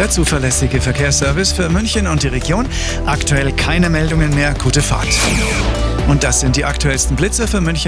der zuverlässige Verkehrsservice für München und die Region. Aktuell keine Meldungen mehr. Gute Fahrt. Und das sind die aktuellsten Blitze für München